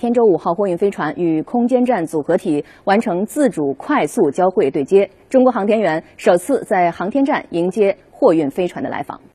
天舟五号货运飞船与空间站组合体完成自主快速交会对接。中国航天员首次在航天站迎接货运飞船的来访。